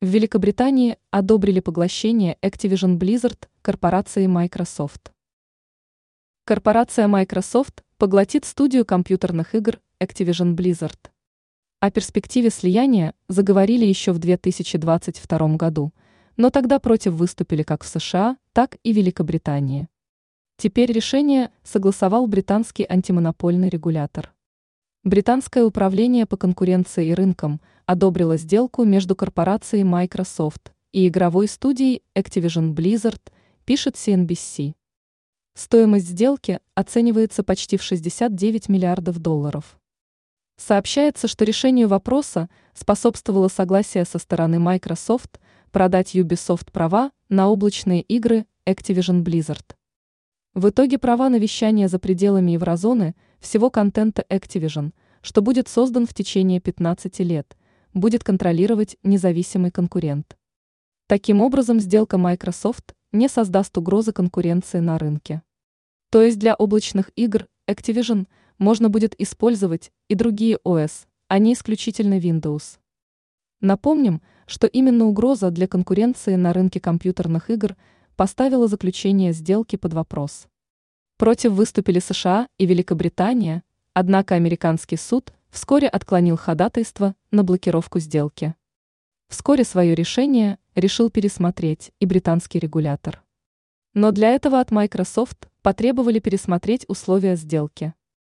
В Великобритании одобрили поглощение Activision Blizzard корпорацией Microsoft. Корпорация Microsoft поглотит студию компьютерных игр Activision Blizzard. О перспективе слияния заговорили еще в 2022 году, но тогда против выступили как в США, так и Великобритании. Теперь решение согласовал британский антимонопольный регулятор. Британское управление по конкуренции и рынкам одобрило сделку между корпорацией Microsoft и игровой студией Activision Blizzard, пишет CNBC. Стоимость сделки оценивается почти в 69 миллиардов долларов. Сообщается, что решению вопроса способствовало согласие со стороны Microsoft продать Ubisoft права на облачные игры Activision Blizzard. В итоге права на вещание за пределами еврозоны – всего контента Activision, что будет создан в течение 15 лет, будет контролировать независимый конкурент. Таким образом, сделка Microsoft не создаст угрозы конкуренции на рынке. То есть для облачных игр Activision можно будет использовать и другие OS, а не исключительно Windows. Напомним, что именно угроза для конкуренции на рынке компьютерных игр поставила заключение сделки под вопрос. Против выступили США и Великобритания, однако американский суд вскоре отклонил ходатайство на блокировку сделки. Вскоре свое решение решил пересмотреть и британский регулятор. Но для этого от Microsoft потребовали пересмотреть условия сделки.